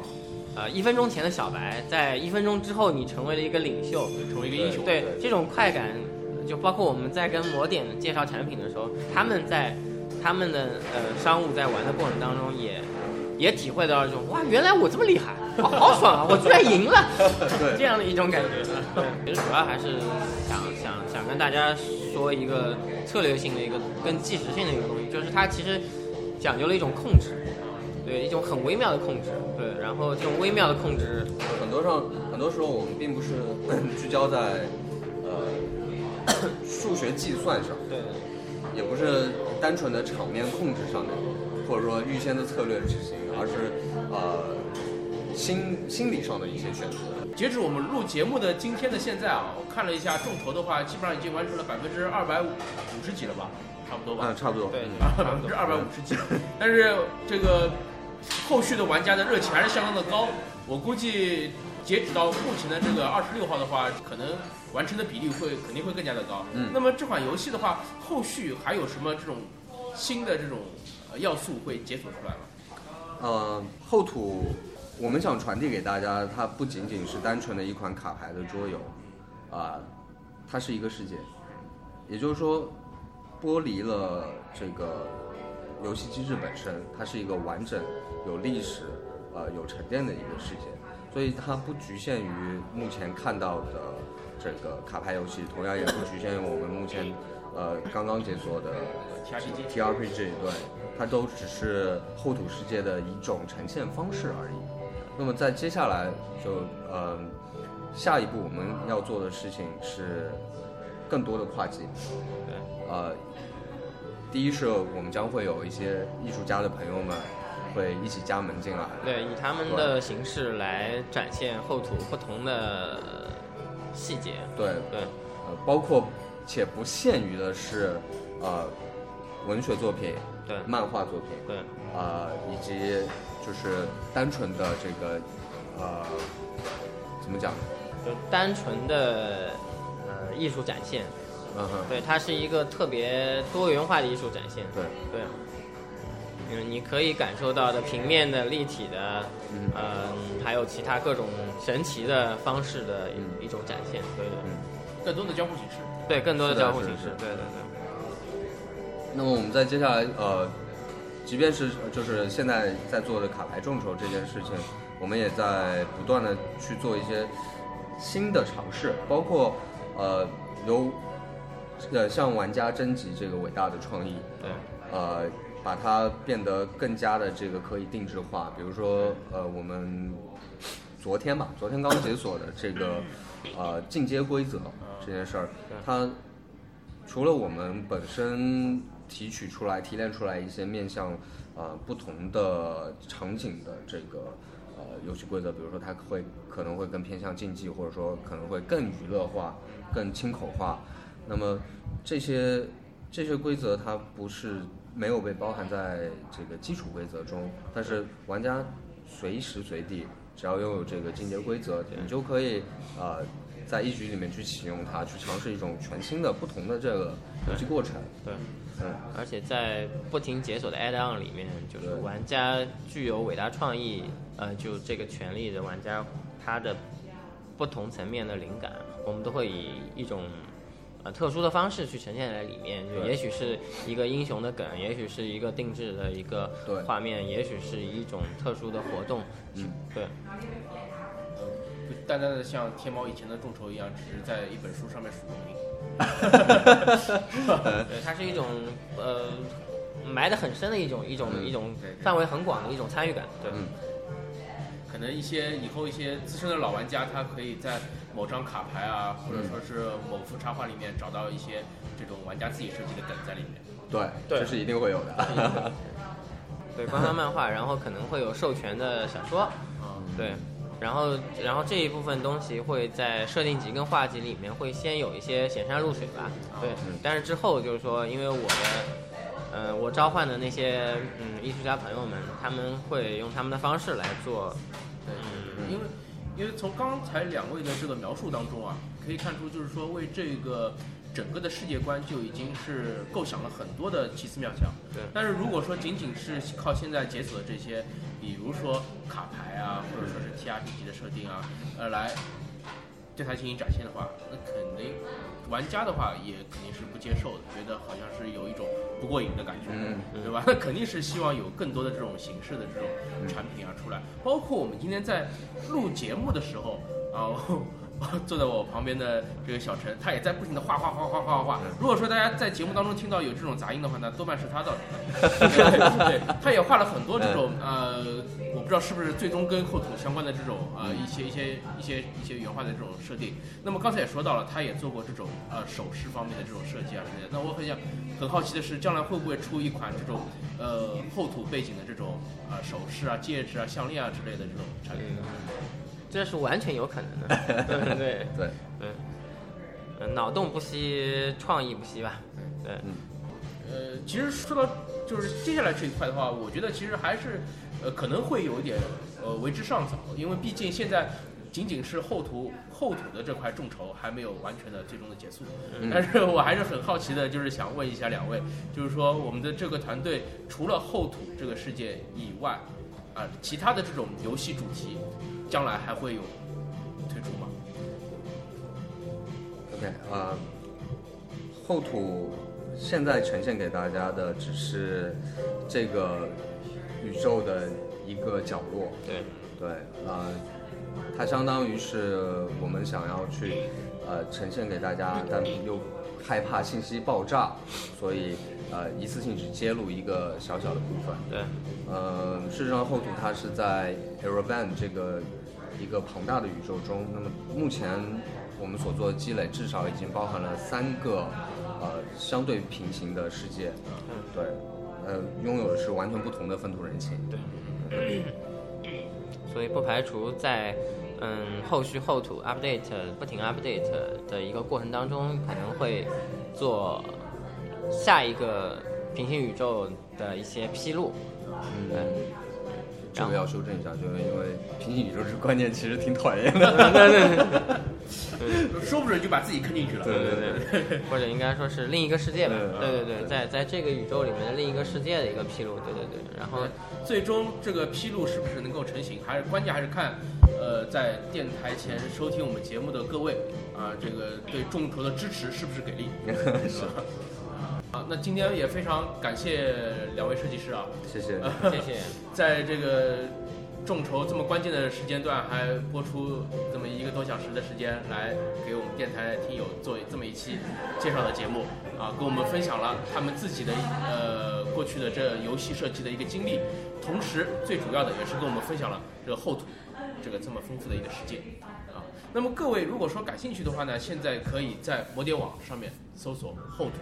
呃，一分钟前的小白，在一分钟之后，你成为了一个领袖，成为一个英雄。对这种快感，就包括我们在跟魔点介绍产品的时候，他们在他们的呃商务在玩的过程当中也也体会到这种哇，原来我这么厉害，哇，好爽啊，我居然赢了，(laughs) 这样的一种感觉。对，其实主要还是想想想跟大家说一个策略性的一个跟即时性的一个东西，就是它其实讲究了一种控制。对一种很微妙的控制，对，然后这种微妙的控制，很多上很多时候我们并不是 (coughs) 聚焦在呃数学计算上，对，也不是单纯的场面控制上面，或者说预先的策略执行，而是呃心心理上的一些选择。截止我们录节目的今天的现在啊，我看了一下众筹的话，基本上已经完成了百分之二百五五十几了吧，差不多吧嗯，。差不多。对嗯 (laughs) 百分之二百五十几，但是这个后续的玩家的热情还是相当的高。我估计截止到目前的这个二十六号的话，可能完成的比例会肯定会更加的高。嗯那么这款游戏的话，后续还有什么这种新的这种呃要素会解锁出来吗？呃，后土我们想传递给大家，它不仅仅是单纯的一款卡牌的桌游，啊、它是一个世界，也就是说，剥离了这个游戏机制本身，它是一个完整、有历史、呃有沉淀的一个世界，所以它不局限于目前看到的这个卡牌游戏，同样也不局限于我们目前呃刚刚解锁的 TRPG TRPG，对，它都只是后土世界的一种呈现方式而已。那么在接下来就呃下一步我们要做的事情是更多的跨界，对，呃，第一是我们将会有一些艺术家的朋友们会一起加盟进来，对，以他们的形式来展现后土不同的细节。对，对，呃，包括且不限于的是呃文学作品、对，漫画作品，对，呃，以及就是单纯的这个呃怎么讲？就单纯的呃艺术展现。嗯哼，对，它是一个特别多元化的艺术展现。对。对，嗯，你可以感受到的平面的、立体的，嗯嗯，还有其他各种神奇的方式的嗯一一种展现，对对更多的交互形式。对，更多的交互形式对对对。那么我们在接下来呃，即便是就是现在在做的卡牌众筹这件事情，我们也在不断的去做一些新的尝试，包括呃由呃向玩家征集这个伟大的创意，对，呃，把它变得更加的这个可以定制化。比如说，呃，我们昨天吧，昨天刚解锁的这个呃进阶规则这件事儿，它除了我们本身提取出来、提炼出来一些面向呃不同的场景的这个呃游戏规则，比如说它会可能会更偏向竞技，或者说可能会更娱乐化、更轻口化。那么这些这些规则它不是没有被包含在这个基础规则中，但是玩家随时随地只要拥有这个进阶规则，你就可以呃在一局里面去启用它，去尝试一种全新的、不同的这个游戏过程。对，嗯，而且在不停解锁的 add-on 里面，就是玩家具有伟大创意，呃，就这个权利的玩家，他的不同层面的灵感，我们都会以一种呃特殊的方式去呈现在里面。就也许是一个英雄的梗，也许是一个定制的一个画面，也许是一种特殊的活动。嗯，对，不单单的像天猫以前的众筹一样，只是在一本书上面署个名。(laughs) 对，它是一种呃埋得很深的一种一种嗯一种范围很广的一种参与感。对，嗯可能一些以后一些资深的老玩家，他可以在某张卡牌啊，或者说是某幅插画里面找到一些这种玩家自己设计的梗在里面。对，对这是一定会有的。(laughs) 对，官方漫画，然后可能会有授权的小说，嗯，对，然后然后这一部分东西会在设定集跟画集里面会先有一些显山露水吧，对，嗯但是之后就是说，因为我的。呃，我召唤的那些嗯艺术家朋友们，他们会用他们的方式来做，对，嗯因为因为从刚才两位的这个描述当中啊，可以看出就是说为这个整个的世界观就已经是构想了很多的奇思妙想。对但是如果说仅仅是靠现在解锁的这些，比如说卡牌啊，或者说是 TRPG 的设定啊，呃，来对它进行展现的话，那肯定玩家的话也肯定是不接受的，觉得好像是有一种不过瘾的感觉，嗯对吧？那 (laughs) 肯定是希望有更多的这种形式的这种产品啊出来，包括我们今天在录节目的时候啊。(laughs) 坐在我旁边的这个小陈，他也在不停的画画画画画画画。如果说大家在节目当中听到有这种杂音的话，那多半是他造成的。(laughs) 对，他也画了很多这种呃，我不知道是不是最终跟后土相关的这种呃一些一些一些一些原画的这种设定。那么刚才也说到了，他也做过这种呃首饰方面的这种设计啊之类的。那我很想很好奇的是，将来会不会出一款这种呃后土背景的这种呃首饰啊、戒指啊、项链啊之类的这种产品？这是完全有可能的，对对。对。对，对，嗯，脑洞不息，创意不息吧，对，呃，其实说到就是接下来这一块的话，我觉得其实还是呃可能会有一点呃为之尚早，因为毕竟现在仅仅是后土后土的这块众筹还没有完全的最终的结束。嗯。但是我还是很好奇的，就是想问一下两位，就是说我们的这个团队除了后土这个世界以外，啊、其他的这种游戏主题，将来还会有推出吗？OK，呃，厚土现在呈现给大家的只是这个宇宙的一个角落，对，对，呃，它相当于是我们想要去呃呈现给大家，但又害怕信息爆炸，所以呃一次性只揭露一个小小的部分。对，呃，事实上厚土它是在 Eravan 这个一个庞大的宇宙中，那么目前我们所做的积累至少已经包含了三个呃相对平行的世界，对，呃，拥有的是完全不同的风土人情。对所以不排除在嗯后续后土 update 不停 update 的一个过程当中，可能会做下一个平行宇宙的一些披露。嗯，这个要修正一下，就是因为平行宇宙这个观念其实挺讨厌的。(laughs) 说不准就把自己坑进去了。对对对对，或者应该说是另一个世界吧。嗯对对对，在在这个宇宙里面的另一个世界的一个披露。对对对，然后最终这个披露是不是能够成型，还是关键还是看，呃，在电台前收听我们节目的各位啊，这个对众筹的支持是不是给力？(laughs) 是吧？啊，那今天也非常感谢两位设计师啊，谢谢。谢谢。(laughs) 在这个众筹这么关键的时间段，还播出这么一个多小时的时间来给我们电台听友做这么一期介绍的节目啊，跟我们分享了他们自己的呃过去的这游戏设计的一个经历，同时最主要的也是跟我们分享了这个后土这个这么丰富的一个世界啊。那么各位如果说感兴趣的话呢，现在可以在摩点网上面搜索后土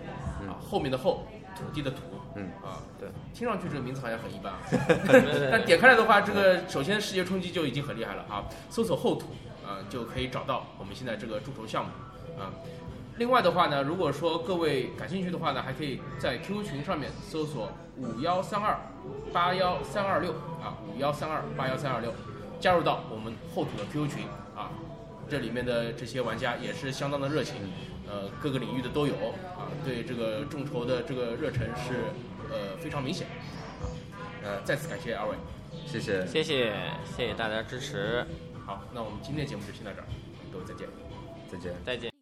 啊，后面的后土地的土，嗯啊，对，听上去这个名字好像很一般啊。对 (laughs) (laughs) 但点开来的话，这个首先视觉冲击就已经很厉害了啊！搜索后土啊，就可以找到我们现在这个众筹项目啊。另外的话呢，如果说各位感兴趣的话呢，还可以在 QQ 群上面搜索五幺三二八幺三二六啊，五幺三二八幺三二六，加入到我们后土的 QQ 群啊。这里面的这些玩家也是相当的热情，呃，各个领域的都有啊，对这个众筹的这个热忱是呃非常明显啊。呃，再次感谢二位。谢谢。谢谢谢谢大家支持，好，那我们今天的节目就先到这儿，各位再见。再见。再见。